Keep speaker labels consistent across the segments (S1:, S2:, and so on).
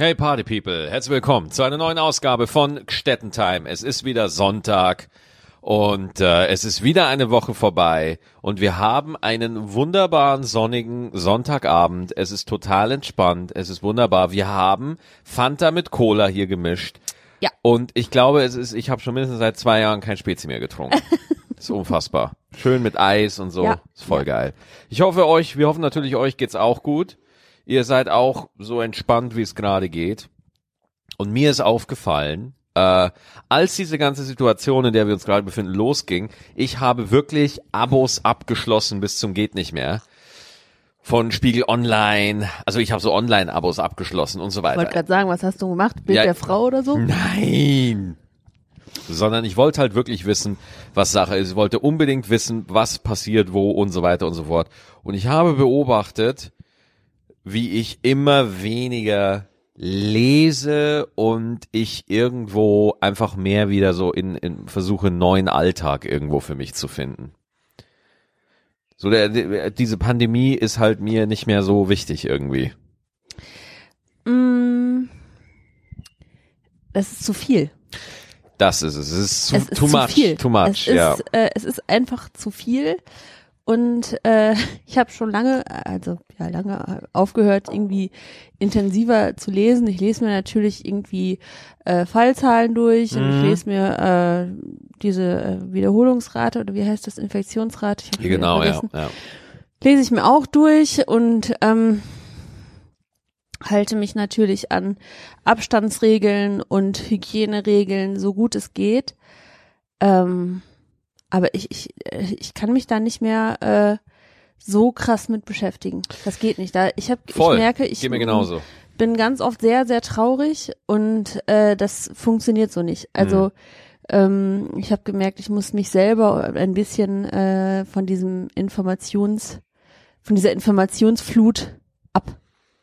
S1: Hey Party People, herzlich willkommen zu einer neuen Ausgabe von Gstettentime. Es ist wieder Sonntag und äh, es ist wieder eine Woche vorbei und wir haben einen wunderbaren sonnigen Sonntagabend. Es ist total entspannt, es ist wunderbar. Wir haben Fanta mit Cola hier gemischt.
S2: Ja.
S1: Und ich glaube, es ist, ich habe schon mindestens seit zwei Jahren kein Spezi mehr getrunken. Das ist unfassbar. Schön mit Eis und so.
S2: Ja.
S1: Ist voll geil. Ich hoffe euch, wir hoffen natürlich euch geht's auch gut. Ihr seid auch so entspannt, wie es gerade geht. Und mir ist aufgefallen, äh, als diese ganze Situation, in der wir uns gerade befinden, losging, ich habe wirklich Abos abgeschlossen bis zum geht nicht mehr. Von Spiegel Online, also ich habe so Online-Abos abgeschlossen und so
S2: Ich wollte
S1: weiter.
S2: gerade sagen, was hast du gemacht? Bild
S1: Ja.
S2: der Frau oder so?
S1: Nein! Sondern ich wollte halt wirklich wissen, was Sache ist. Ich wollte unbedingt wissen, was passiert, wo und so weiter und so fort. Und ich habe beobachtet, wie ich immer weniger lese und ich irgendwo einfach mehr wieder so in, in versuche, neuen Alltag irgendwo für mich zu finden. So der, der, diese Pandemie ist halt mir nicht mehr so wichtig irgendwie.
S2: Mm, das ist zu viel.
S1: Das ist es. Es ist zu,
S2: es ist
S1: too
S2: zu
S1: much.
S2: viel.
S1: Too much,
S2: es
S1: ja.
S2: Ist, äh, es ist einfach zu viel. Und äh, ich habe schon lange, also ja lange aufgehört, irgendwie intensiver zu lesen. Ich lese mir natürlich irgendwie äh, Fallzahlen durch und ich
S1: Mhm.
S2: lese mir äh, diese äh, Wiederholungsrate oder wie heißt das Infektionsrate? Ich
S1: Genau, ja, ja.
S2: lese ich mir auch durch und ähm, halte mich natürlich an Abstandsregeln und Hygieneregeln so gut es geht. Ähm, aber ich, ich, äh, ich kann mich da nicht mehr äh, so krass mit beschäftigen. Das geht nicht. Da ich habe ich merke, ich
S1: Geht mir genauso.
S2: bin ganz oft sehr, sehr traurig und äh, das funktioniert so nicht. Also
S1: Mhm.
S2: ähm, ich habe gemerkt, ich muss mich selber ein bisschen äh, von diesem Informations, von dieser Informationsflut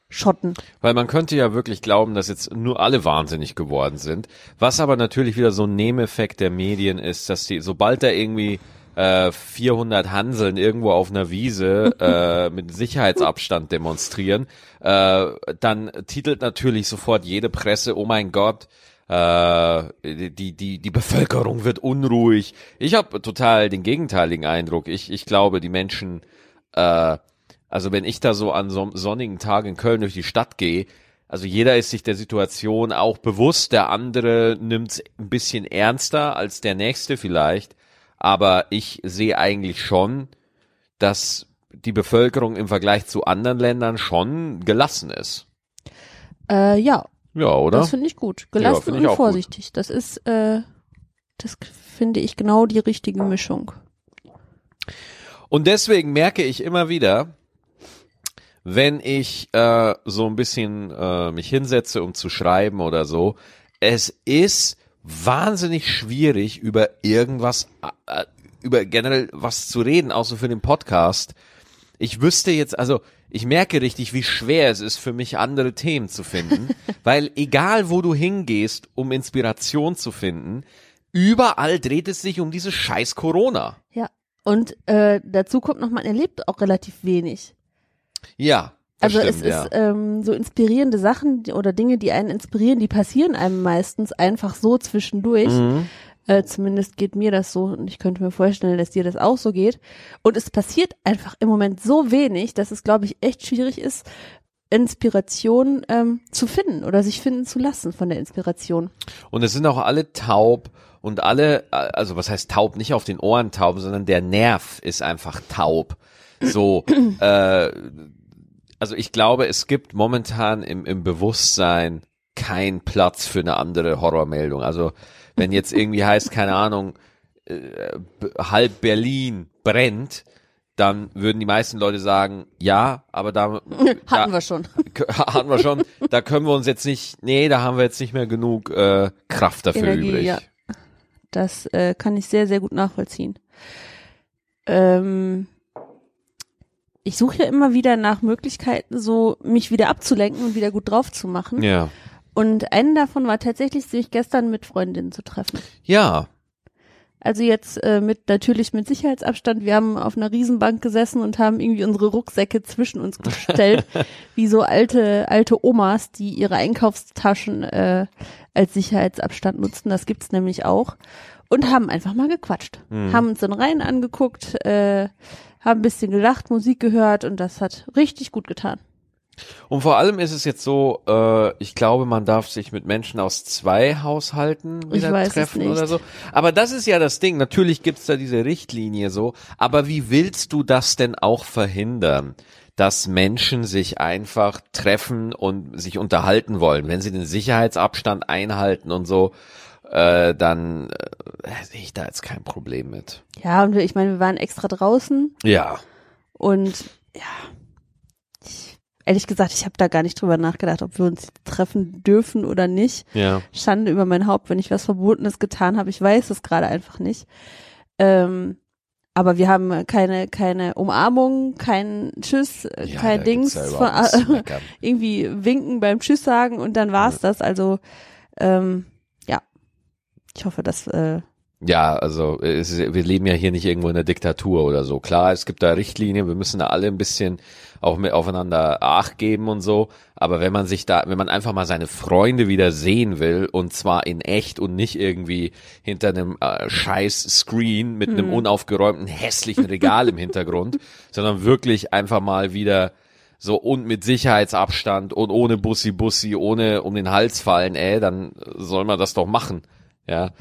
S2: abschotten.
S1: Weil man könnte ja wirklich glauben, dass jetzt nur alle wahnsinnig geworden sind. Was aber natürlich wieder so ein Nebeneffekt der Medien ist, dass die, sobald da irgendwie äh, 400 Hanseln irgendwo auf einer Wiese äh, mit Sicherheitsabstand demonstrieren, äh, dann titelt natürlich sofort jede Presse, oh mein Gott, äh, die, die, die Bevölkerung wird unruhig. Ich habe total den gegenteiligen Eindruck. Ich, ich glaube, die Menschen äh, also wenn ich da so an so einem sonnigen Tag in Köln durch die Stadt gehe, also jeder ist sich der Situation auch bewusst, der andere nimmt es ein bisschen ernster als der nächste vielleicht, aber ich sehe eigentlich schon, dass die Bevölkerung im Vergleich zu anderen Ländern schon gelassen ist.
S2: Äh, ja,
S1: Ja, oder?
S2: das finde ich gut. Gelassen
S1: finde ich
S2: und
S1: auch gut.
S2: vorsichtig. Das ist, äh, das finde ich genau die richtige Mischung.
S1: Und deswegen merke ich immer wieder, wenn ich äh, so ein bisschen äh, mich hinsetze, um zu schreiben oder so, es ist wahnsinnig schwierig, über irgendwas, äh, über generell was zu reden, so für den Podcast. Ich wüsste jetzt, also ich merke richtig, wie schwer es ist für mich, andere Themen zu finden, weil egal wo du hingehst, um Inspiration zu finden, überall dreht es sich um diese scheiß Corona.
S2: Ja. Und äh, dazu kommt noch, man erlebt auch relativ wenig.
S1: Ja.
S2: Also
S1: stimmt,
S2: es
S1: ja.
S2: ist ähm, so inspirierende Sachen oder Dinge, die einen inspirieren, die passieren einem meistens einfach so zwischendurch.
S1: Mhm.
S2: Äh, zumindest geht mir das so und ich könnte mir vorstellen, dass dir das auch so geht. Und es passiert einfach im Moment so wenig, dass es, glaube ich, echt schwierig ist, Inspiration ähm, zu finden oder sich finden zu lassen von der Inspiration.
S1: Und es sind auch alle taub und alle, äh, also was heißt taub, nicht auf den Ohren taub, sondern der Nerv ist einfach taub. So, äh, also ich glaube, es gibt momentan im, im Bewusstsein kein Platz für eine andere Horrormeldung. Also wenn jetzt irgendwie heißt, keine Ahnung, äh, halb Berlin brennt, dann würden die meisten Leute sagen, ja, aber da,
S2: Hatten
S1: da
S2: wir schon.
S1: hatten wir schon, da können wir uns jetzt nicht, nee, da haben wir jetzt nicht mehr genug äh, Kraft dafür
S2: Energie,
S1: übrig.
S2: ja. Das äh, kann ich sehr, sehr gut nachvollziehen. Ähm, ich suche ja immer wieder nach Möglichkeiten, so mich wieder abzulenken und wieder gut drauf zu machen.
S1: Ja.
S2: Und einen davon war tatsächlich, sich gestern mit Freundinnen zu treffen.
S1: Ja,
S2: Also jetzt äh, mit natürlich mit Sicherheitsabstand. Wir haben auf einer Riesenbank gesessen und haben irgendwie unsere Rucksäcke zwischen uns gestellt, wie so alte alte Omas, die ihre Einkaufstaschen äh, als Sicherheitsabstand nutzen. Das gibt's nämlich auch und haben einfach mal gequatscht,
S1: Mhm.
S2: haben uns in Reihen angeguckt, äh, haben ein bisschen gelacht, Musik gehört und das hat richtig gut getan.
S1: Und vor allem ist es jetzt so, äh, ich glaube, man darf sich mit Menschen aus zwei Haushalten wieder treffen oder so. Aber das ist ja das Ding. Natürlich gibt's da diese Richtlinie so. Aber wie willst du das denn auch verhindern? dass Menschen sich einfach treffen und sich unterhalten wollen. Wenn sie den Sicherheitsabstand einhalten und so, äh, dann äh, sehe ich da jetzt kein Problem mit.
S2: Ja, und wir, ich meine, wir waren extra draußen
S1: Ja.
S2: und ja, ich, ehrlich gesagt, ich habe da gar nicht drüber nachgedacht, ob wir uns treffen dürfen oder nicht.
S1: Ja.
S2: Schande über mein Haupt, wenn ich was Verbotenes getan habe. Ich weiß es gerade einfach nicht. Ähm, aber wir haben keine, keine Umarmung, kein Tschüss, äh,
S1: ja
S2: kein Dings,
S1: ja
S2: von, irgendwie winken beim Tschüss sagen und dann war's das. Also ähm, ja, ich hoffe, dass äh,
S1: Ja, also es, wir leben ja hier nicht irgendwo in der Diktatur oder so. Klar, es gibt da Richtlinien, wir müssen da alle ein bisschen auch mit aufeinander Acht geben und so. Aber wenn man sich da, wenn man einfach mal seine Freunde wieder sehen will und zwar in echt und nicht irgendwie hinter einem äh, scheiß Screen mit einem unaufgeräumten hässlichen Regal im Hintergrund, sondern wirklich einfach mal wieder so und mit Sicherheitsabstand und ohne Bussi Bussi, ohne um den Hals fallen, ey, dann soll man das doch machen. Ja.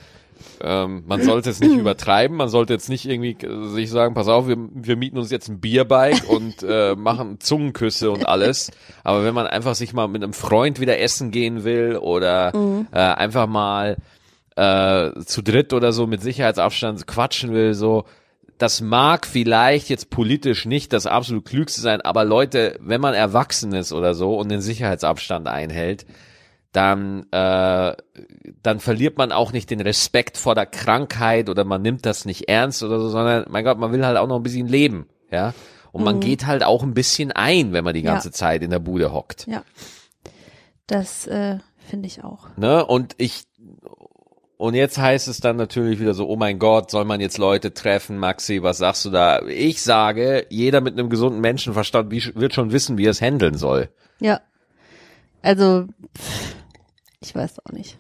S1: Ähm, man sollte es nicht übertreiben, man sollte jetzt nicht irgendwie sich sagen, pass auf, wir, wir mieten uns jetzt ein Bierbike und äh, machen Zungenküsse und alles. Aber wenn man einfach sich mal mit einem Freund wieder essen gehen will oder äh, einfach mal äh, zu dritt oder so mit Sicherheitsabstand quatschen will, so, das mag vielleicht jetzt politisch nicht das absolut klügste sein, aber Leute, wenn man erwachsen ist oder so und den Sicherheitsabstand einhält, dann, äh, dann verliert man auch nicht den Respekt vor der Krankheit oder man nimmt das nicht ernst oder so, sondern, mein Gott, man will halt auch noch ein bisschen leben, ja. Und man geht halt auch ein bisschen ein, wenn man die
S2: Ja.
S1: ganze Zeit in der Bude hockt.
S2: ja, das äh, finde ich auch.
S1: Ne? Und ich und jetzt heißt es dann natürlich wieder so, oh mein Gott, soll man jetzt Leute treffen, Maxi, was sagst du da? Ich sage, jeder mit einem gesunden Menschenverstand wird schon wissen, wie er es handeln soll.
S2: Ja, also pff, ich weiß auch nicht.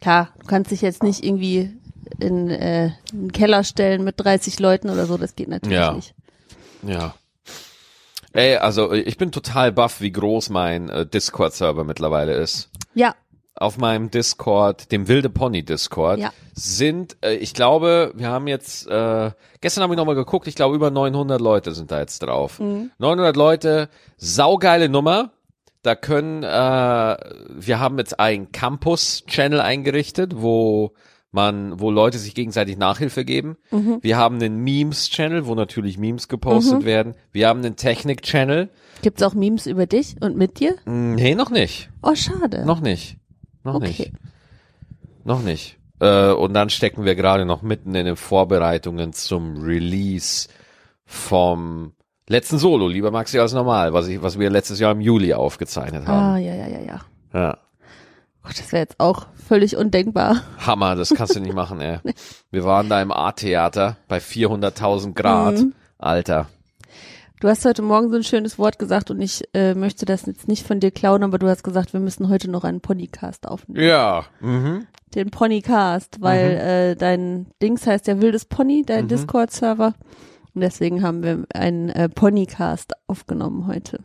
S2: Klar, du kannst dich jetzt nicht irgendwie in äh, einen Keller stellen mit 30 Leuten oder so, das geht natürlich
S1: Ja.
S2: nicht.
S1: Ja. Ey, also ich bin total baff, wie groß mein äh, Discord-Server mittlerweile ist.
S2: Ja,
S1: Auf meinem Discord, dem Wilde Pony Discord,
S2: Ja.
S1: sind, äh, ich glaube, wir haben jetzt, äh, gestern habe ich nochmal geguckt, ich glaube über 900 Leute sind da jetzt drauf. 900 Leute, saugeile Nummer. Da können, äh, wir haben jetzt einen Campus-Channel eingerichtet, wo man, wo Leute sich gegenseitig Nachhilfe geben. Wir haben einen Memes-Channel, wo natürlich Memes gepostet werden. Wir haben einen Technik-Channel.
S2: gibt's auch Memes über dich und mit dir?
S1: Hm, Nee, noch nicht.
S2: Oh, schade.
S1: Noch nicht. Noch
S2: okay.
S1: nicht. Noch nicht. Äh, und dann stecken wir gerade noch mitten in den Vorbereitungen zum Release vom letzten Solo, lieber Maxi als normal, was ich, was wir letztes Jahr im Juli aufgezeichnet
S2: Ah,
S1: haben.
S2: ja, ja, ja, ja.
S1: Ja.
S2: Gott, das wäre jetzt auch völlig undenkbar.
S1: Hammer, das kannst du nicht machen, ey. Wir waren da im A-Theater bei 400.000 Grad.
S2: Mhm.
S1: Alter.
S2: Du hast heute Morgen so ein schönes Wort gesagt und ich äh, möchte das jetzt nicht von dir klauen, aber du hast gesagt, wir müssen heute noch einen Ponycast aufnehmen.
S1: Ja. Mhm.
S2: Den Ponycast, weil äh, dein Dings heißt ja Wildes Pony, dein
S1: Mhm.
S2: Discord-Server. Und deswegen haben wir einen äh, Ponycast aufgenommen heute.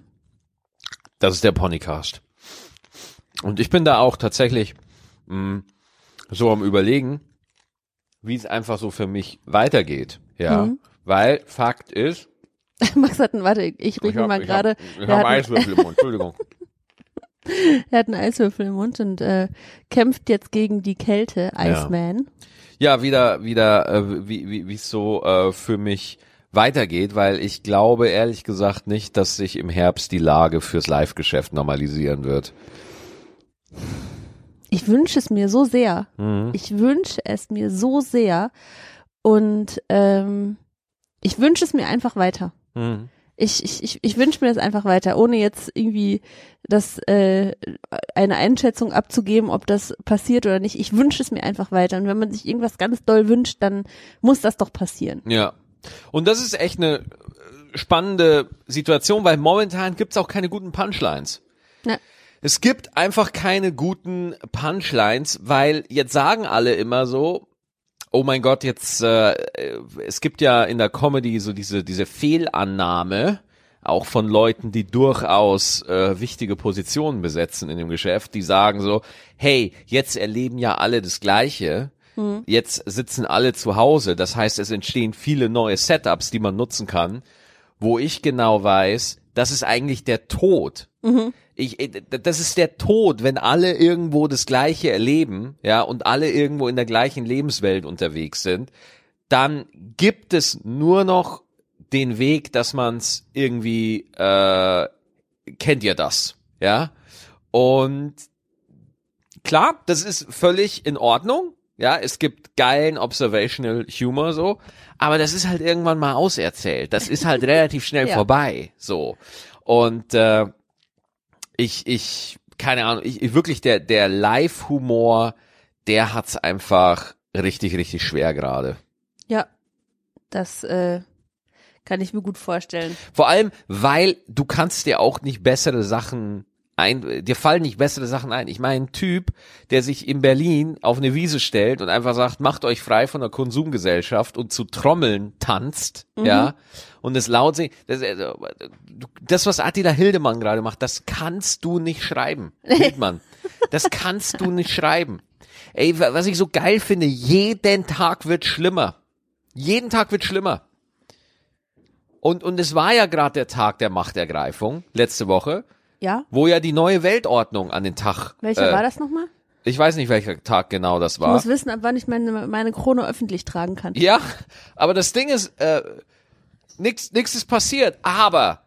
S1: Das ist der Ponycast. Und ich bin da auch tatsächlich mh, so am überlegen, wie es einfach so für mich weitergeht. Ja.
S2: Mhm.
S1: Weil Fakt ist,
S2: Max hat einen, warte, ich rieche
S1: hab-
S2: mal gerade,
S1: hab- ich habe
S2: hatten-
S1: Eiswürfel im Mund, Entschuldigung.
S2: er hat einen Eiswürfel im Mund und äh, kämpft jetzt gegen die Kälte, Iceman.
S1: Ja, wieder, wieder, äh, wie wie wie es so äh, für mich weitergeht, weil ich glaube ehrlich gesagt nicht, dass sich im Herbst die Lage fürs Live-Geschäft normalisieren wird.
S2: Ich wünsche es mir so sehr.
S1: Mhm.
S2: Ich wünsche es mir so sehr. Und ähm, ich wünsche es mir einfach weiter.
S1: Mhm.
S2: Ich, ich, ich, ich wünsche mir das einfach weiter, ohne jetzt irgendwie das äh, eine Einschätzung abzugeben, ob das passiert oder nicht. Ich wünsche es mir einfach weiter. Und wenn man sich irgendwas ganz doll wünscht, dann muss das doch passieren.
S1: Ja. Und das ist echt eine äh, spannende Situation, weil momentan gibt's auch keine guten Punchlines.
S2: Ja.
S1: Es gibt einfach keine guten Punchlines, weil jetzt sagen alle immer so, oh mein Gott, jetzt äh, es gibt ja in der Comedy so diese diese Fehlannahme auch von Leuten, die durchaus äh, wichtige Positionen besetzen in dem Geschäft, die sagen so, hey, jetzt erleben ja alle das Gleiche. Jetzt sitzen alle zu Hause. Das heißt, es entstehen viele neue Setups, die man nutzen kann, wo ich genau weiß, das ist eigentlich der Tod. Ich, äh, das ist der Tod, wenn alle irgendwo das Gleiche erleben, ja, und alle irgendwo in der gleichen Lebenswelt unterwegs sind, dann gibt es nur noch den Weg, dass man's irgendwie äh, kennt ihr das, ja? Und klar, das ist völlig in Ordnung. Ja, es gibt geilen Observational Humor so, aber das ist halt irgendwann mal auserzählt. Das ist halt relativ schnell
S2: Ja.
S1: vorbei, so. Und äh, ich, ich, keine Ahnung, ich, ich wirklich der der Live-Humor, der hat's einfach richtig, richtig schwer gerade.
S2: Ja, das äh, kann ich mir gut vorstellen.
S1: Vor allem, weil du kannst dir auch nicht bessere Sachen ein, dir fallen nicht bessere Sachen ein. Ich meine, ein Typ, der sich in Berlin auf eine Wiese stellt und einfach sagt, macht euch frei von der Konsumgesellschaft und zu Trommeln tanzt, ja, und es laut singt, das, äh, das, was Attila Hildemann gerade macht, das kannst du nicht schreiben, Hildmann. Das kannst du nicht schreiben. Ey, wa- was ich so geil finde, jeden Tag wird schlimmer. Jeden Tag wird schlimmer. Und, und es war ja gerade der Tag der Machtergreifung, letzte Woche,
S2: Ja?
S1: wo ja die neue Weltordnung an den Tag.
S2: Welcher
S1: äh,
S2: war das nochmal?
S1: Ich weiß nicht, welcher Tag genau das
S2: Ich
S1: war.
S2: muss wissen, ab wann ich meine, meine Krone öffentlich tragen kann.
S1: Ja, aber das Ding ist, äh, nix, nix ist passiert. Aber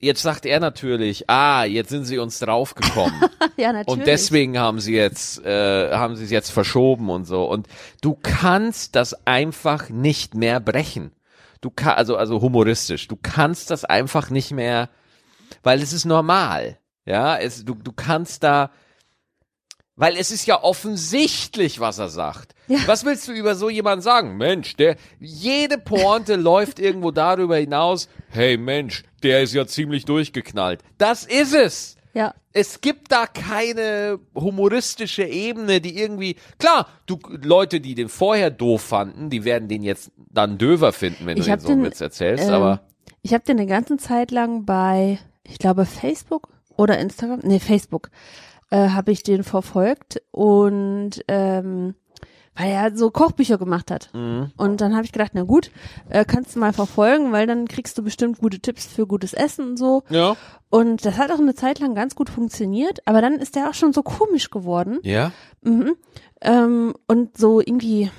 S1: jetzt sagt er natürlich, ah, jetzt sind sie uns draufgekommen.
S2: ja, natürlich.
S1: Und deswegen haben sie jetzt, äh, haben sie es jetzt verschoben und so. Und du kannst das einfach nicht mehr brechen. Du kannst, also, also humoristisch, du kannst das einfach nicht mehr, weil es ist normal. Ja, es, du, du kannst da, weil es ist ja offensichtlich, was er sagt.
S2: Ja.
S1: Was willst du über so jemanden sagen? Mensch, der, jede Pointe läuft irgendwo darüber hinaus, hey Mensch, der ist ja ziemlich durchgeknallt. Das ist es
S2: Ja.
S1: es gibt da keine humoristische Ebene, die irgendwie, klar, du, Leute, die den vorher doof fanden, die werden den jetzt dann döver finden, wenn
S2: Ich
S1: du den so
S2: den,
S1: Witz erzählst,
S2: ähm,
S1: aber
S2: Ich habe den eine ganze Zeit lang bei, ich glaube, Facebook oder Instagram, nee, Facebook, äh, habe ich den verfolgt und ähm, weil er so Kochbücher gemacht hat.
S1: Mhm.
S2: Und dann habe ich gedacht, na gut, äh, kannst du mal verfolgen, weil dann kriegst du bestimmt gute Tipps für gutes Essen und so.
S1: ja.
S2: Und das hat auch eine Zeit lang ganz gut funktioniert, aber dann ist der auch schon so komisch geworden.
S1: Ja?
S2: Mhm. Ähm, und so irgendwie,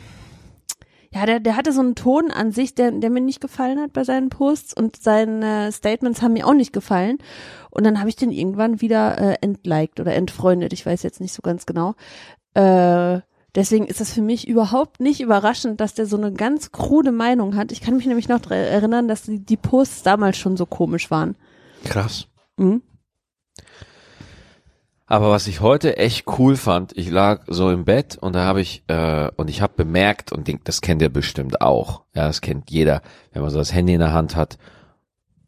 S2: ja, der, der hatte so einen Ton an sich, der, der mir nicht gefallen hat bei seinen Posts und seine Statements haben mir auch nicht gefallen. Und dann habe ich den irgendwann wieder äh, entliked oder entfreundet, ich weiß jetzt nicht so ganz genau. Äh, deswegen ist das für mich überhaupt nicht überraschend, dass der so eine ganz krude Meinung hat. Ich kann mich nämlich noch erinnern, dass die, die Posts damals schon so komisch waren.
S1: Krass.
S2: Mhm.
S1: Aber was ich heute echt cool fand, ich lag so im Bett und da habe ich äh, und ich habe bemerkt und denk, das kennt ihr bestimmt auch. Ja, das kennt jeder, wenn man so das Handy in der Hand hat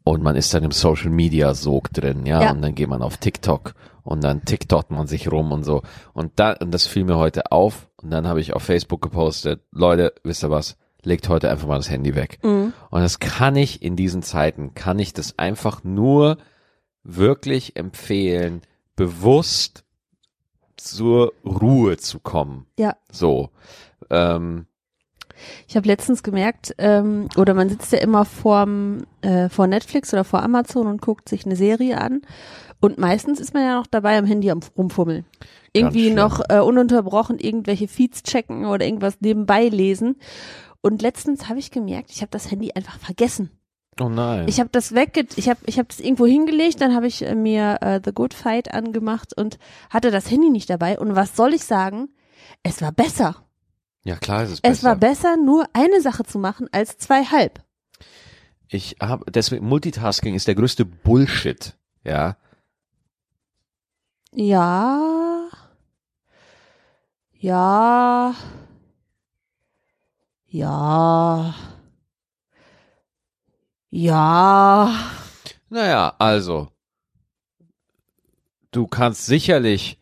S1: und man ist dann im Social Media Sog drin, ja,
S2: Ja.
S1: und dann geht man auf TikTok und dann TikTokt man sich rum und so und da und das fiel mir heute auf und dann habe ich auf Facebook gepostet, Leute, wisst ihr was? Legt heute einfach mal das Handy weg.
S2: Mhm.
S1: Und das kann ich in diesen Zeiten, kann ich das einfach nur wirklich empfehlen, bewusst zur Ruhe zu kommen.
S2: Ja.
S1: So. Ähm,
S2: Ich habe letztens gemerkt, ähm, oder man sitzt ja immer vorm, äh, vor Netflix oder vor Amazon und guckt sich eine Serie an. Und meistens ist man ja noch dabei am Handy am rumfummeln. Irgendwie noch äh, ununterbrochen irgendwelche Feeds checken oder irgendwas nebenbei lesen. Und letztens habe ich gemerkt, ich habe das Handy einfach vergessen.
S1: Oh nein.
S2: Ich habe das wegge ich habe ich habe das irgendwo hingelegt, dann habe ich äh, mir äh, The Good Fight angemacht und hatte das Handy nicht dabei und was soll ich sagen? Es war besser.
S1: ja klar, ist es besser.
S2: Es war besser, nur eine Sache zu machen als zwei halb.
S1: ich habe deswegen Multitasking ist der größte Bullshit, ja.
S2: Ja. Ja. Ja. Ja.
S1: Naja, also du kannst sicherlich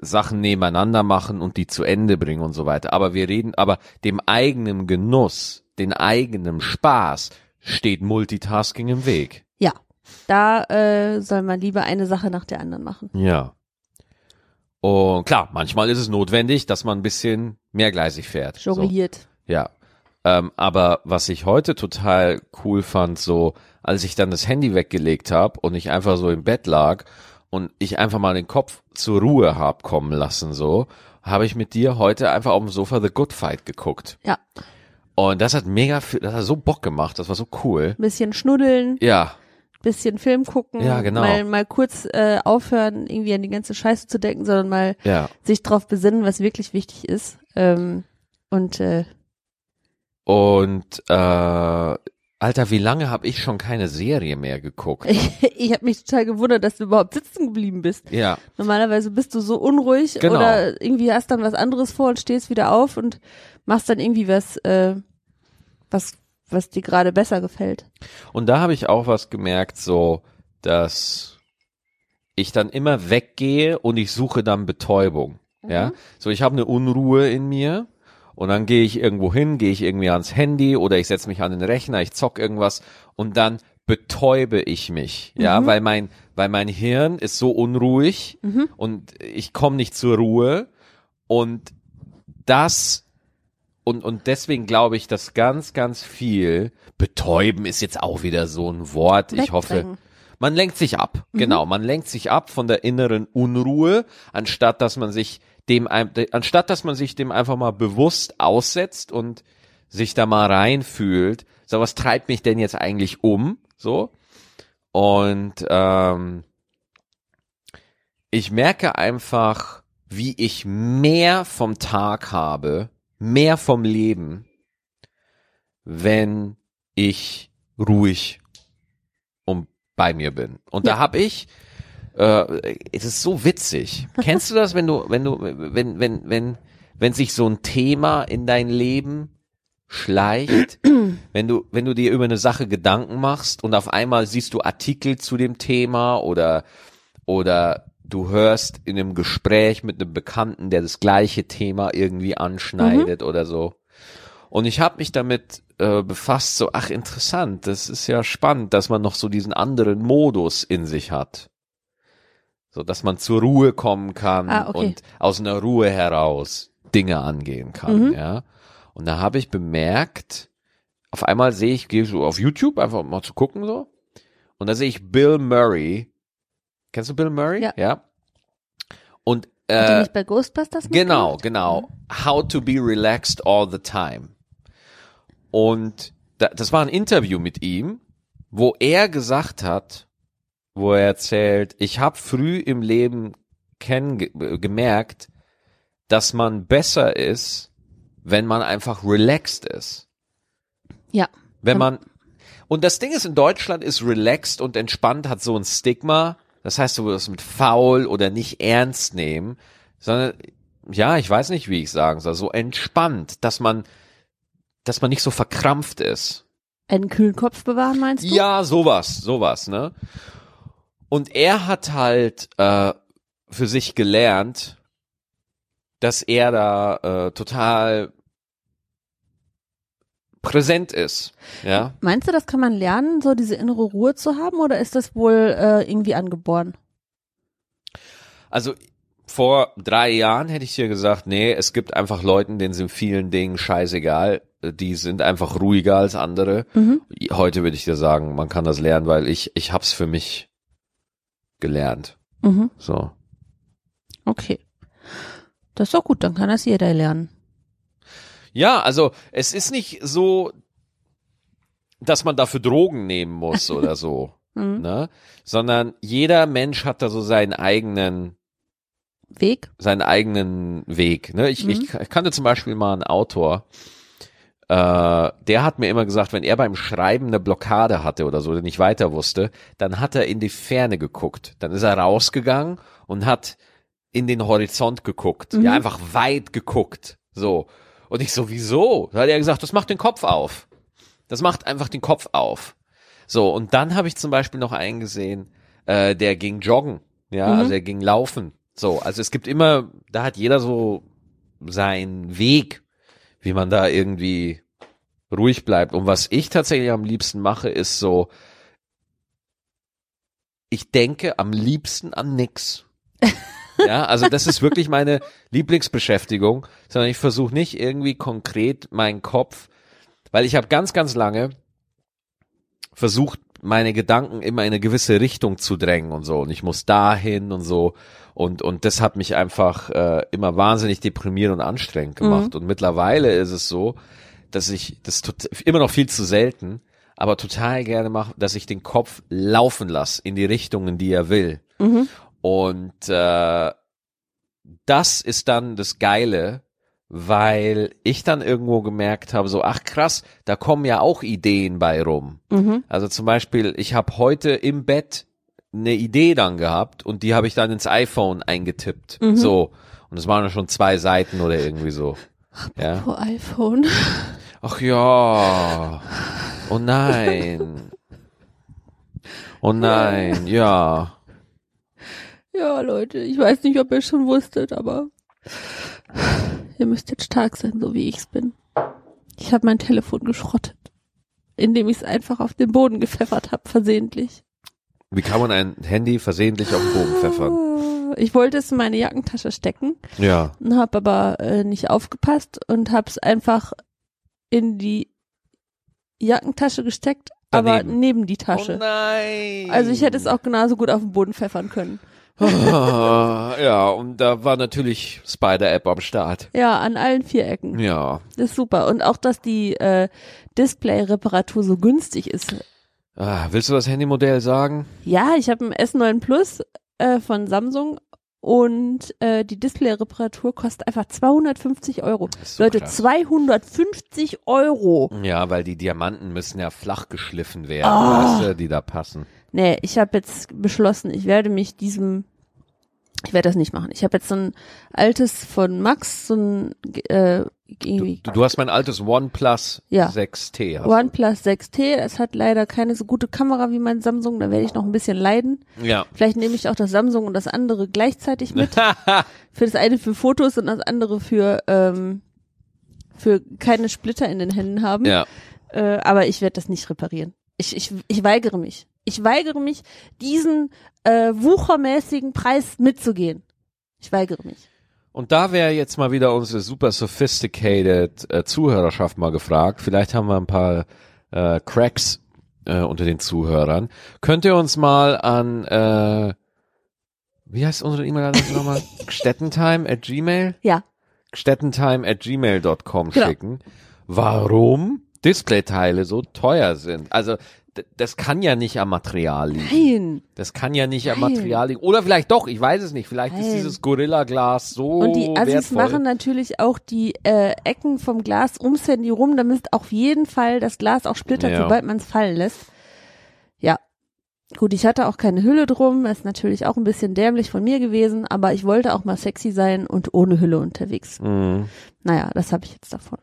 S1: Sachen nebeneinander machen und die zu Ende bringen und so weiter. Aber wir reden, aber dem eigenen Genuss, den eigenen Spaß steht Multitasking im Weg.
S2: Ja. Da äh, soll man lieber eine Sache nach der anderen machen.
S1: Ja. Und klar, manchmal ist es notwendig, dass man ein bisschen mehrgleisig fährt. So.
S2: Jongliert.
S1: Ja. Ähm, aber was ich heute total cool fand, so als ich dann das Handy weggelegt habe und ich einfach so im Bett lag und ich einfach mal den Kopf zur Ruhe hab kommen lassen, so, habe ich mit dir heute einfach auf dem Sofa The Good Fight geguckt.
S2: Ja.
S1: Und das hat mega, viel, das hat so Bock gemacht, das war so cool.
S2: Bisschen schnuddeln,
S1: Ja,
S2: bisschen Film gucken.
S1: Ja, genau.
S2: Mal, mal kurz äh, aufhören, irgendwie an die ganze Scheiße zu denken, sondern mal
S1: ja.
S2: sich drauf besinnen, was wirklich wichtig ist. Ähm, und äh,
S1: Und äh, Alter, wie lange habe ich schon keine Serie mehr geguckt?
S2: ich, ich habe mich total gewundert, dass du überhaupt sitzen geblieben bist.
S1: Ja,
S2: Normalerweise bist du so unruhig
S1: Genau.
S2: oder irgendwie hast dann was anderes vor und stehst wieder auf und machst dann irgendwie was, äh, was, was dir gerade besser gefällt.
S1: und da habe ich auch was gemerkt, so, dass ich dann immer weggehe und ich suche dann Betäubung. Ja, so ich habe eine Unruhe in mir und dann gehe ich irgendwo hin, gehe ich irgendwie ans Handy oder ich setze mich an den Rechner, ich zock irgendwas und dann betäube ich mich, ja, weil mein weil mein Hirn ist so unruhig und ich komme nicht zur Ruhe. Und das und, und deswegen glaube ich, dass ganz, ganz viel betäuben ist jetzt auch wieder so ein Wort. Ich hoffe, man lenkt sich ab. Genau, man lenkt sich ab von der inneren Unruhe, anstatt dass man sich dem, anstatt dass man sich dem einfach mal bewusst aussetzt und sich da mal reinfühlt. So, was treibt mich denn jetzt eigentlich um? So. Und ähm, ich merke einfach, wie ich mehr vom Tag habe, mehr vom Leben, wenn ich ruhig und bei mir bin. Und da habe ich, äh, es ist so witzig. Kennst du das, wenn du, wenn du, wenn, wenn, wenn, wenn sich so ein Thema in dein Leben schleicht, wenn du, wenn du dir über eine Sache Gedanken machst und auf einmal siehst du Artikel zu dem Thema oder, oder du hörst in einem Gespräch mit einem Bekannten, der das gleiche Thema irgendwie anschneidet oder so. Und ich habe mich damit äh, befasst, so, ach interessant, das ist ja spannend, dass man noch so diesen anderen Modus in sich hat. So, dass man zur Ruhe kommen kann
S2: Ah, okay.
S1: und aus einer Ruhe heraus Dinge angehen kann, ja. Und da habe ich bemerkt, auf einmal sehe ich, gehe so auf YouTube, einfach mal zu gucken so. Und da sehe ich Bill Murray. Kennst du Bill Murray?
S2: Ja.
S1: Und
S2: Hat die
S1: äh,
S2: nicht bei Ghostbusters
S1: Genau,
S2: mitgemacht?
S1: genau. How to be relaxed all the time. Und da, das war ein Interview mit ihm, wo er gesagt hat, wo er erzählt, ich habe früh im Leben kenn, ge- gemerkt, dass man besser ist, wenn man einfach relaxed ist.
S2: Ja.
S1: Wenn man und das Ding ist in Deutschland ist relaxed und entspannt hat so ein Stigma. Das heißt, du wirst mit faul oder nicht ernst nehmen, sondern ja, ich weiß nicht, wie ich sagen soll, so entspannt, dass man dass man nicht so verkrampft ist.
S2: Einen kühlen Kopf bewahren, meinst du?
S1: Ja, sowas, sowas, ne? Und er hat halt äh, für sich gelernt, dass er da äh, total präsent ist, ja.
S2: Meinst du, das kann man lernen, so diese innere Ruhe zu haben, oder ist das wohl äh, irgendwie angeboren?
S1: Also vor drei Jahren hätte ich dir gesagt, nee, es gibt einfach Leuten, denen sind vielen Dingen scheißegal. Die sind einfach ruhiger als andere.
S2: Mhm.
S1: Heute würde ich dir sagen, man kann das lernen, weil ich, ich hab's für mich gelernt.
S2: Mhm.
S1: So.
S2: Okay. Das ist doch gut, dann kann das jeder lernen.
S1: Ja, also es ist nicht so, dass man dafür Drogen nehmen muss oder so,
S2: Mhm.
S1: ne? Sondern jeder Mensch hat da so seinen eigenen
S2: Weg?
S1: seinen eigenen Weg. Ne? Ich,
S2: Mhm.
S1: ich, ich kannte zum Beispiel mal einen Autor, äh, der hat mir immer gesagt, wenn er beim Schreiben eine Blockade hatte oder so, der nicht weiter wusste, dann hat er in die Ferne geguckt. Dann ist er rausgegangen und hat in den Horizont geguckt. Ja, einfach weit geguckt. So. Und ich so, wieso? Da hat er gesagt, das macht den Kopf auf. Das macht einfach den Kopf auf. So, und dann habe ich zum Beispiel noch einen gesehen, äh, der ging joggen. Ja, also er ging laufen. So, also es gibt immer, da hat jeder so seinen Weg, wie man da irgendwie ruhig bleibt. Und was ich tatsächlich am liebsten mache, ist so, ich denke am liebsten an nix. Ja, also das ist wirklich meine Lieblingsbeschäftigung, sondern ich versuche nicht irgendwie konkret meinen Kopf, weil ich habe ganz, ganz lange versucht, meine Gedanken immer in eine gewisse Richtung zu drängen und so. Und ich muss dahin und so. Und, und das hat mich einfach äh, immer wahnsinnig deprimiert und anstrengend gemacht. Und mittlerweile ist es so, dass ich das immer noch viel zu selten, aber total gerne mache, dass ich den Kopf laufen lasse in die Richtungen, die er will. Und äh, das ist dann das Geile, weil ich dann irgendwo gemerkt habe, so, ach krass, da kommen ja auch Ideen bei rum. Also zum Beispiel, ich habe heute im Bett eine Idee dann gehabt und die habe ich dann ins iPhone eingetippt. So. Und es waren ja schon zwei Seiten oder irgendwie so. Ja.
S2: Pro iPhone.
S1: Ach ja. Oh nein. Oh nein, ja.
S2: Ja, Leute, ich weiß nicht, ob ihr schon wusstet, aber ihr müsst jetzt stark sein, so wie ich's bin. Ich habe mein Telefon geschrottet, indem ich es einfach auf den Boden gepfeffert habe, versehentlich.
S1: Wie kann man ein Handy versehentlich auf den Boden pfeffern?
S2: Ich wollte es in meine Jackentasche stecken
S1: Ja.
S2: und habe aber äh, nicht aufgepasst und habe es einfach in die Jackentasche gesteckt, aber
S1: Daneben.
S2: neben die
S1: Oh
S2: Tasche.
S1: nein.
S2: also ich hätte es auch genauso gut auf den Boden pfeffern können.
S1: Ah, ja, und da war natürlich Spider-App am Start.
S2: Ja, an allen vier Ecken.
S1: Ja.
S2: Das ist super. Und auch, dass die äh, Display-Reparatur so günstig ist.
S1: Ah, willst du das Handymodell sagen?
S2: Ja, ich habe ein S9 Plus äh, von Samsung und äh, die Display-Reparatur kostet einfach 250 Euro.
S1: so
S2: Leute,
S1: krass.
S2: 250 Euro.
S1: Ja, weil die Diamanten müssen ja flach geschliffen werden,
S2: Ah.
S1: weißt du, die da passen.
S2: Nee, ich habe jetzt beschlossen, ich werde mich diesem, ich werde das nicht machen. Ich habe jetzt so ein altes von Max, so ein äh, irgendwie
S1: Du, du hast mein altes OnePlus
S2: Ja.
S1: 6T. Hast du.
S2: OnePlus 6T. Es hat leider keine so gute Kamera wie mein Samsung. Da werde ich noch ein bisschen leiden.
S1: Ja.
S2: Vielleicht nehme ich auch das Samsung und das andere gleichzeitig mit. für das eine für Fotos und das andere für ähm, für keine Splitter in den Händen haben.
S1: ja.
S2: Äh, aber ich werde das nicht reparieren. Ich, ich, ich weigere mich. Ich weigere mich, diesen äh, wuchermäßigen Preis mitzugehen. Ich weigere mich.
S1: Und da wäre jetzt mal wieder unsere super sophisticated äh, Zuhörerschaft mal gefragt. Vielleicht haben wir ein paar äh, Cracks äh, unter den Zuhörern. Könnt ihr uns mal an, äh, wie heißt unsere E-Mail-Adresse nochmal? Gstettentime at gmail?
S2: Ja.
S1: Gstettentime at gmail.com
S2: Genau.
S1: schicken. Warum Displayteile so teuer sind? Also, das kann ja nicht am Material liegen.
S2: Nein.
S1: Das kann ja nicht am
S2: Nein.
S1: Material liegen. Oder vielleicht doch, ich weiß es nicht. Vielleicht ist
S2: Nein.
S1: dieses Gorilla-Glas so
S2: Und die Assis
S1: wertvoll.
S2: machen natürlich auch die äh, Ecken vom Glas ums Handy rum, damit auf jeden Fall das Glas auch splittert,
S1: Ja.
S2: sobald man es fallen lässt. Ja. Gut, ich hatte auch keine Hülle drum, ist natürlich auch ein bisschen dämlich von mir gewesen, aber ich wollte auch mal sexy sein und ohne Hülle unterwegs.
S1: Mhm.
S2: Naja, das habe ich jetzt davon.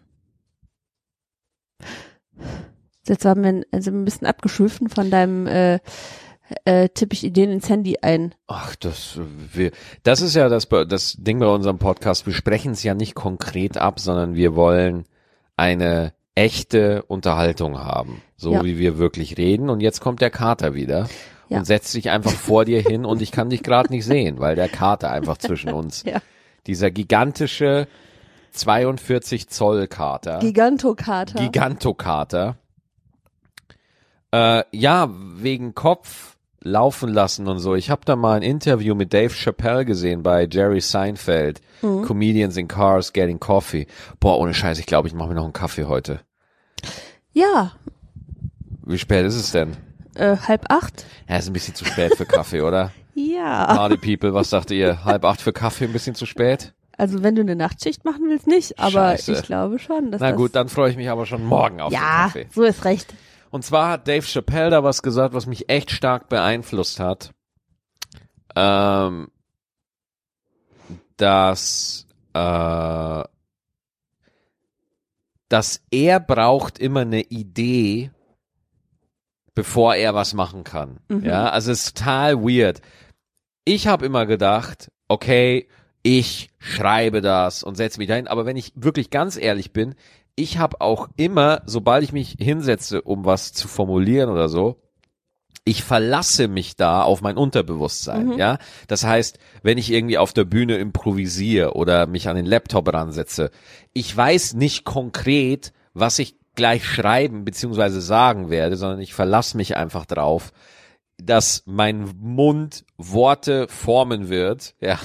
S2: Jetzt haben wir also ein bisschen abgeschwiffen von deinem äh, äh, tippe ich Ideen ins Handy ein.
S1: Ach, das, wir, das ist ja das, das Ding bei unserem Podcast. Wir sprechen es ja nicht konkret ab, sondern wir wollen eine echte Unterhaltung haben. So
S2: Ja.
S1: wie wir wirklich reden. Und jetzt kommt der Kater wieder
S2: Ja.
S1: und setzt sich einfach vor dir hin und ich kann dich gerade nicht sehen, weil der Kater einfach zwischen uns,
S2: Ja.
S1: dieser gigantische 42 Zoll Kater.
S2: Gigantokater.
S1: Gigantokater. Äh, ja, wegen Kopf laufen lassen und so. Ich habe da mal ein Interview mit Dave Chappelle gesehen bei Jerry Seinfeld. Comedians in Cars Getting Coffee. Boah, ohne Scheiß, ich glaube, ich mache mir noch einen Kaffee heute.
S2: ja,
S1: Wie spät ist es denn?
S2: äh, halb acht.
S1: Ja, ist ein bisschen zu spät für Kaffee, oder?
S2: Ja.
S1: Party People, was sagt ihr? Halb acht für Kaffee, ein bisschen zu spät?
S2: Also wenn du eine Nachtschicht machen willst, nicht, aber
S1: Scheiße.
S2: ich glaube schon, dass
S1: Na gut, dann freue ich mich aber schon morgen auf den
S2: ja,
S1: Kaffee.
S2: so ist recht.
S1: Und zwar hat Dave Chappelle da was gesagt, was mich echt stark beeinflusst hat. Ähm, dass, äh, dass er braucht immer eine Idee, bevor er was machen kann. Ja, also es ist total weird. Ich habe immer gedacht, okay, ich schreibe das und setze mich dahin, aber wenn ich wirklich ganz ehrlich bin, ich habe auch immer, sobald ich mich hinsetze, um was zu formulieren oder so, ich verlasse mich da auf mein Unterbewusstsein, ja. Das heißt, wenn ich irgendwie auf der Bühne improvisiere oder mich an den Laptop ransetze, ich weiß nicht konkret, was ich gleich schreiben beziehungsweise sagen werde, sondern ich verlasse mich einfach drauf, dass mein Mund Worte formen wird, ja,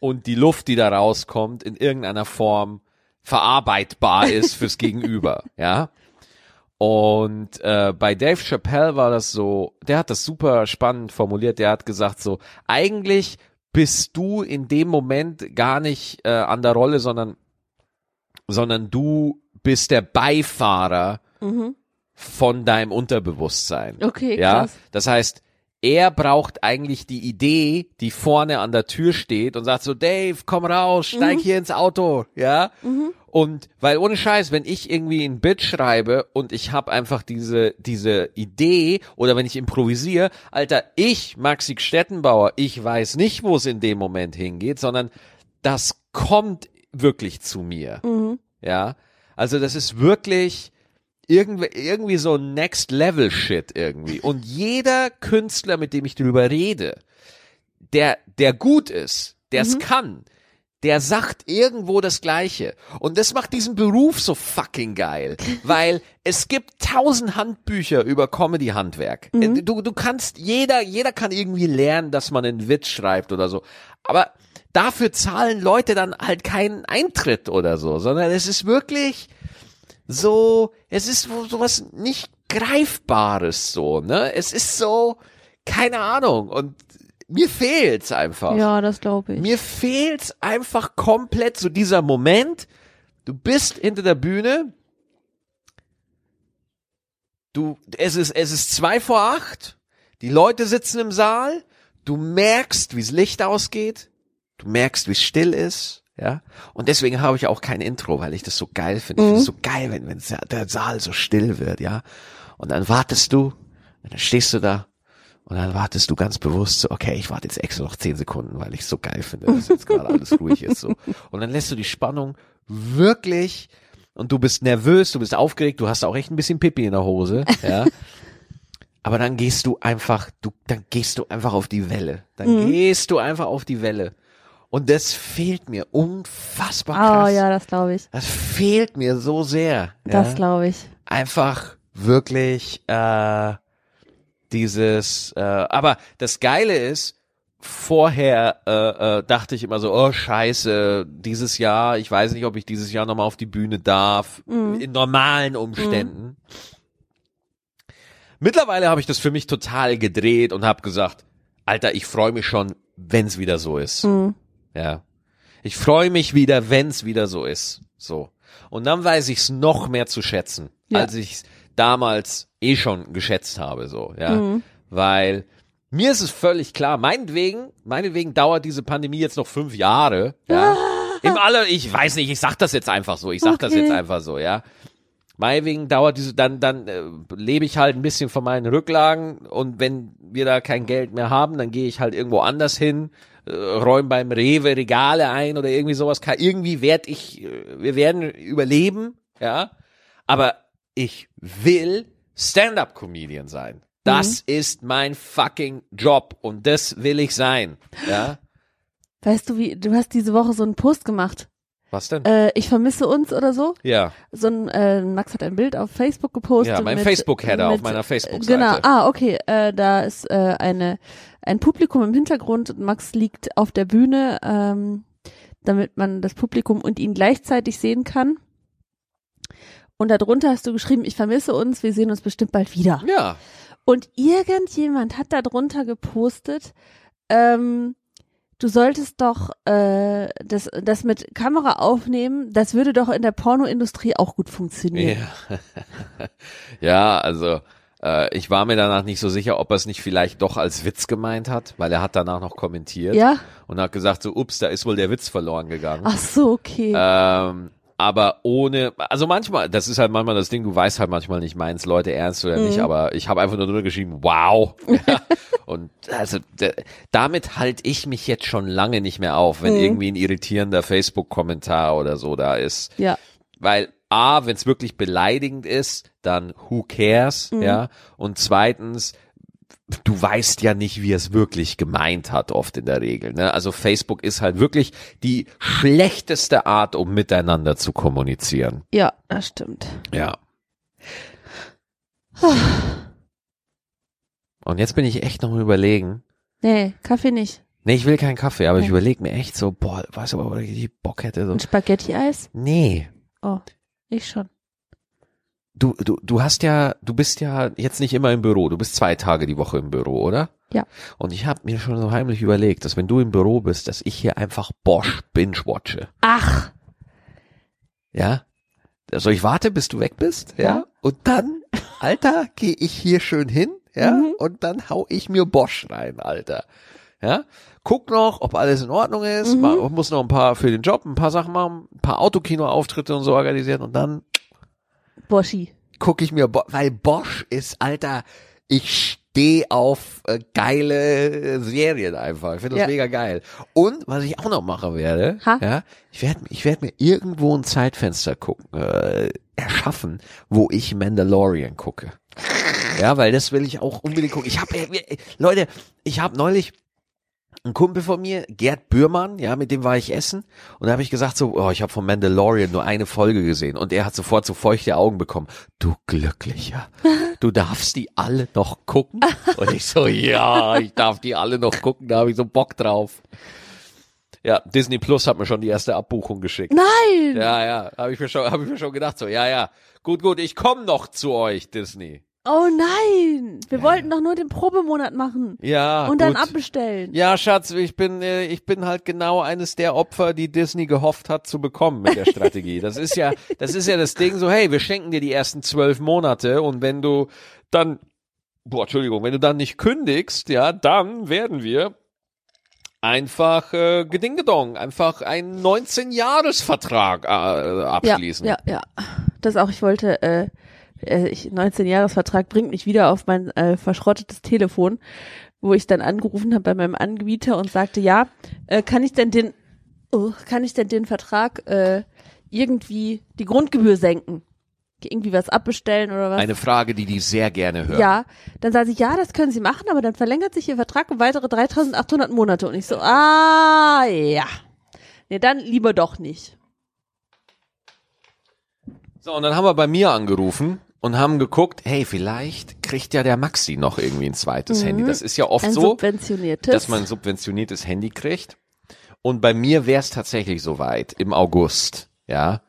S1: und die Luft, die da rauskommt, in irgendeiner Form verarbeitbar ist fürs Gegenüber, ja. Und äh, bei Dave Chappelle war das so, der hat das super spannend formuliert. Der hat gesagt so, eigentlich bist du in dem Moment gar nicht äh, an der Rolle, sondern sondern du bist der Beifahrer von deinem Unterbewusstsein.
S2: Okay,
S1: Ja,
S2: krass.
S1: das heißt, er braucht eigentlich die Idee, die vorne an der Tür steht und sagt so, Dave, komm raus, steig hier ins Auto, ja. Und weil ohne Scheiß, wenn ich irgendwie ein Bit schreibe und ich habe einfach diese diese Idee oder wenn ich improvisiere, Alter, ich Maxi Stettenbauer, ich weiß nicht, wo es in dem Moment hingeht, sondern das kommt wirklich zu mir. Ja, also das ist wirklich irgendwie, irgendwie so Next Level Shit irgendwie. Und jeder Künstler, mit dem ich drüber rede, der, der gut ist, der es kann, der sagt irgendwo das Gleiche. Und das macht diesen Beruf so fucking geil. Weil es gibt tausend Handbücher über Comedy-Handwerk. Du, du kannst, jeder, jeder kann irgendwie lernen, dass man einen Witz schreibt oder so. Aber dafür zahlen Leute dann halt keinen Eintritt oder so, sondern es ist wirklich, so, es ist so sowas nicht greifbares so, ne? Es ist so, keine Ahnung und mir fehlt's einfach.
S2: Ja, das glaube ich.
S1: Mir fehlt's einfach komplett so dieser Moment. Du bist hinter der Bühne. Du, es ist, es ist zwei vor acht. Die Leute sitzen im Saal. Du merkst, wie's Licht ausgeht. Du merkst, wie's still ist. Ja. Und deswegen habe ich auch kein Intro, weil ich das so geil finde. Ich finde es so geil, wenn, wenn der Saal so still wird, ja. Und dann wartest du, und dann stehst du da und dann wartest du ganz bewusst so, okay, ich warte jetzt extra noch zehn Sekunden, weil ich so geil finde, dass jetzt gerade alles ruhig ist so. Und dann lässt du die Spannung wirklich und du bist nervös, du bist aufgeregt, du hast auch echt ein bisschen Pipi in der Hose, ja. Aber dann gehst du einfach, du, dann gehst du einfach auf die Welle. Dann gehst du einfach auf die Welle. Und das fehlt mir unfassbar
S2: Oh
S1: krass.
S2: ja, das glaube ich.
S1: Das fehlt mir so sehr.
S2: Das
S1: ja?
S2: glaube ich.
S1: einfach wirklich äh, dieses, äh, aber das Geile ist, vorher äh, äh, dachte ich immer so, oh scheiße, dieses Jahr, ich weiß nicht, ob ich dieses Jahr nochmal auf die Bühne darf, in normalen Umständen. Mittlerweile habe ich das für mich total gedreht und habe gesagt, Alter, ich freue mich schon, wenn's wieder so ist. Ja. Ich freue mich wieder, wenn's wieder so ist. So. Und dann weiß ich's noch mehr zu schätzen,
S2: Ja.
S1: als ich's damals eh schon geschätzt habe, so, ja. Weil mir ist es völlig klar, meinetwegen, meinetwegen dauert diese Pandemie jetzt noch fünf Jahre, ja. Im aller, ich weiß nicht, ich sag das jetzt einfach so, ich sag das
S2: Okay.
S1: jetzt einfach so, ja. Meinetwegen dauert diese, dann, dann äh, lebe ich halt ein bisschen von meinen Rücklagen und wenn wir da kein Geld mehr haben, dann gehe ich halt irgendwo anders hin, äh, räume beim Rewe Regale ein oder irgendwie sowas. Irgendwie werd ich, äh, wir werden überleben, ja. Aber ich will Stand-up-Comedian sein. Das ist mein fucking Job und das will ich sein, ja.
S2: Weißt du, wie, du hast diese Woche so einen Post gemacht.
S1: Was denn?
S2: Äh, ich vermisse uns oder so.
S1: ja,
S2: So ein, äh, Max hat ein Bild auf Facebook gepostet.
S1: ja, mein Facebook-Header auf meiner
S2: Genau,
S1: Facebook-Seite.
S2: ah, okay. Äh, da ist äh, eine ein Publikum im Hintergrund und Max liegt auf der Bühne, ähm, damit man das Publikum und ihn gleichzeitig sehen kann. Und darunter hast du geschrieben, ich vermisse uns, wir sehen uns bestimmt bald wieder.
S1: Ja,
S2: Und irgendjemand hat darunter gepostet, ähm, du solltest doch äh, das, das mit Kamera aufnehmen, das würde doch in der Pornoindustrie auch gut funktionieren.
S1: Ja, ja also äh, ich war mir danach nicht so sicher, ob er es nicht vielleicht doch als Witz gemeint hat, weil er hat danach noch kommentiert
S2: Ja?
S1: und hat gesagt, so, ups, da ist wohl der Witz verloren gegangen.
S2: Ach so, okay.
S1: Ähm, aber ohne, also manchmal, das ist halt manchmal das Ding, du weißt halt manchmal nicht, meins Leute ernst oder nicht, aber ich habe einfach nur drunter geschrieben, wow. Ja. Und also damit halte ich mich jetzt schon lange nicht mehr auf, wenn irgendwie ein irritierender Facebook-Kommentar oder so da ist.
S2: ja.
S1: Weil A, wenn es wirklich beleidigend ist, dann who cares, ja. Und zweitens, du weißt ja nicht, wie er es wirklich gemeint hat, oft in der Regel. Ne? Also Facebook ist halt wirklich die schlechteste Art, um miteinander zu kommunizieren.
S2: Ja, das stimmt.
S1: Ja. Und jetzt bin ich echt noch am überlegen.
S2: Nee, Kaffee nicht.
S1: Nee, ich will keinen Kaffee, aber ich
S2: Nee.
S1: überlege mir echt so, boah, weißt du, ob ich Bock hätte? So.
S2: Und Spaghetti-Eis?
S1: Nee.
S2: Oh, ich schon.
S1: Du, du, du hast ja, du bist ja jetzt nicht immer im Büro, du bist zwei Tage die Woche im Büro, oder?
S2: Ja.
S1: Und ich habe mir schon so heimlich überlegt, dass wenn du im Büro bist, dass ich hier einfach Bosch binge-watche.
S2: Ach,
S1: Ja? Also ich warte, bis du weg bist, ja?
S2: Ja.
S1: Und dann, Alter, gehe ich hier schön hin, ja?
S2: Mhm.
S1: Und dann hau ich mir Bosch rein, Alter. Ja? Guck noch, ob alles in Ordnung ist,
S2: Mhm.
S1: Ma- muss noch ein paar für den Job, ein paar Sachen machen, ein paar Autokino-Auftritte und so organisieren und dann
S2: Boschi.
S1: gucke ich mir, Bo weil Bosch ist, Alter, ich stehe auf äh, geile äh, Serien einfach. Ich finde das
S2: Ja.
S1: mega geil. Und was ich auch noch machen werde,
S2: Ha?
S1: ja, ich werde ich werd mir irgendwo ein Zeitfenster gucken, äh, erschaffen, wo ich Mandalorian gucke. Ja, weil das will ich auch unbedingt gucken. Ich habe, Leute, ich habe neulich ein Kumpel von mir, Gerd Bührmann, ja, mit dem war ich essen und da habe ich gesagt so, oh, ich habe von Mandalorian nur eine Folge gesehen und er hat sofort so feuchte Augen bekommen. Du Glücklicher, du darfst die alle noch gucken? Und ich so, ja, ich darf die alle noch gucken, da habe ich so Bock drauf. Ja, Disney Plus hat mir schon die erste Abbuchung geschickt.
S2: Nein!
S1: Ja, ja, habe ich mir schon, habe ich mir schon gedacht so, ja, ja, gut, gut, ich komme noch zu euch, Disney.
S2: Oh nein! Wir wollten doch nur den Probemonat machen.
S1: Ja,
S2: und dann
S1: gut.
S2: abbestellen.
S1: Ja, Schatz, ich bin, äh, ich bin halt genau eines der Opfer, die Disney gehofft hat zu bekommen mit der Strategie. Das ist ja, das ist ja das Ding so, hey, wir schenken dir die ersten zwölf Monate und wenn du dann, boah, Entschuldigung, wenn du dann nicht kündigst, ja, dann werden wir einfach äh, gedingedong, einfach einen 19-Jahres-Vertrag äh,
S2: Ja,
S1: abschließen.
S2: ja, ja. Das auch, ich wollte, äh, äh, ich, 19-Jahres-Vertrag bringt mich wieder auf mein äh, verschrottetes Telefon, wo ich dann angerufen habe bei meinem Anbieter und sagte, ja, äh, kann ich denn den, oh, kann ich denn den Vertrag äh, irgendwie die Grundgebühr senken? Irgendwie was abbestellen oder was?
S1: Eine Frage, die die sehr gerne hören.
S2: Ja, dann sagt sie, ja, das können Sie machen, aber dann verlängert sich Ihr Vertrag um weitere 3.800 Monate. Und ich so, ah, ja. Nee, dann lieber doch nicht.
S1: So, und dann haben wir bei mir angerufen und haben geguckt, hey, vielleicht kriegt ja der Maxi noch irgendwie ein zweites Handy. Das ist ja oft
S2: Mhm.
S1: So, dass man ein subventioniertes Handy kriegt. Und bei mir wäre es tatsächlich soweit, im August, ja.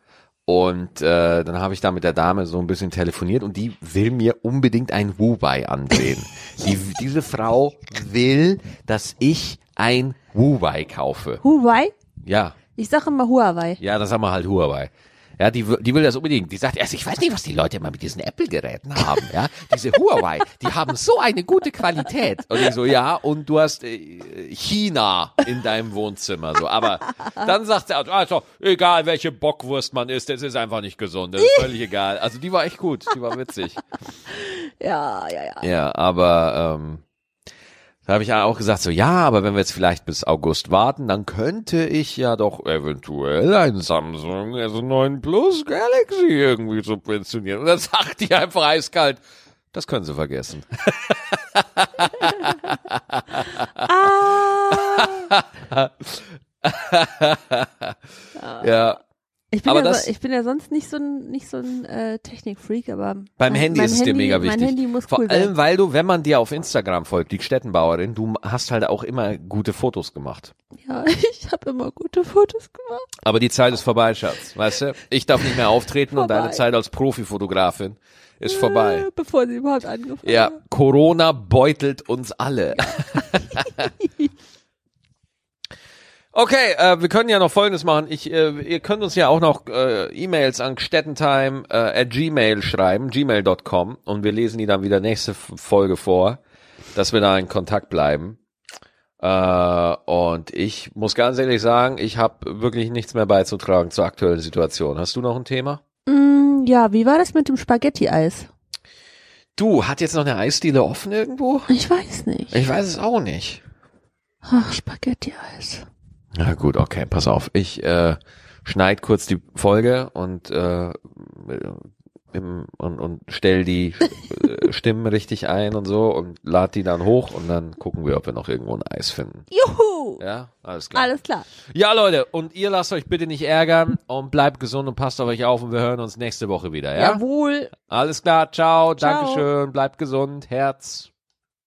S1: Und äh, dann habe ich da mit der Dame so ein bisschen telefoniert und die will mir unbedingt ein Huawei andrehen. die, diese Frau will, dass ich ein Huawei kaufe.
S2: Huawei?
S1: Ja,
S2: Ich sage immer Huawei.
S1: ja, das haben wir halt Huawei. Ja, die, will- die will das unbedingt. Die sagt, also ich weiß nicht, was die Leute immer mit diesen Apple-Geräten haben, ja. Diese Huawei, die haben so eine gute Qualität. Und ich so, ja, und du hast äh, China in deinem Wohnzimmer, so. Aber dann sagt sie, also, egal welche Bockwurst man isst, das ist einfach nicht gesund. Das ist völlig egal. Also die war echt gut, die war witzig.
S2: Ja, ja, ja.
S1: Ja, aber ähm, da habe ich auch gesagt, so ja, aber wenn wir jetzt vielleicht bis August warten, dann könnte ich ja doch eventuell ein Samsung S9 Plus Galaxy irgendwie subventionieren. Und dann sagt die einfach eiskalt, das können Sie vergessen.
S2: Ah,
S1: Ja,
S2: ich bin,
S1: Aber
S2: ja
S1: das-
S2: ich bin ja sonst nicht so ein, nicht so ein äh, Technikfreak, aber
S1: beim
S2: mein,
S1: Handy
S2: mein
S1: ist es dir mega wichtig.
S2: Mein Handy muss
S1: Vor
S2: cool
S1: allem,
S2: sein.
S1: weil du, wenn man dir auf Instagram folgt, die Stettenbauerin, du hast halt auch immer gute Fotos gemacht.
S2: Ja, ich habe immer gute Fotos gemacht.
S1: Aber die Zeit ist vorbei, Schatz. Weißt du? Ich darf nicht mehr auftreten und deine Zeit als Profifotografin ist vorbei.
S2: Äh, bevor sie überhaupt angefangen
S1: Ja,
S2: hat.
S1: Okay, äh, wir können ja noch Folgendes machen. Ich, äh, ihr könnt uns ja auch noch äh, E-Mails an stettentime äh, at gmail schreiben, gmail.com und wir lesen die dann wieder nächste Folge vor, dass wir da in Kontakt bleiben. Äh, und ich muss ganz ehrlich sagen, ich habe wirklich nichts mehr beizutragen zur aktuellen Situation. Hast du noch ein Thema?
S2: Mm, ja, wie war das mit dem Spaghetti-Eis?
S1: Du, hat jetzt noch eine Eisdiele offen irgendwo?
S2: Ich weiß nicht.
S1: Ich weiß es auch nicht.
S2: Ach, Spaghetti-Eis.
S1: Na gut, okay, pass auf. Ich äh, schneid kurz die Folge und äh, im, und, und stell die äh, Stimmen richtig ein und so und lad die dann hoch und dann gucken wir, ob wir noch irgendwo ein Eis finden.
S2: Juhu!
S1: Ja, alles klar.
S2: Alles klar.
S1: Ja, Leute, und ihr lasst euch bitte nicht ärgern und bleibt gesund und passt auf euch auf und wir hören uns nächste Woche wieder, ja?
S2: Jawohl.
S1: Alles klar, ciao,
S2: Ciao.
S1: Dankeschön, bleibt gesund, Herz.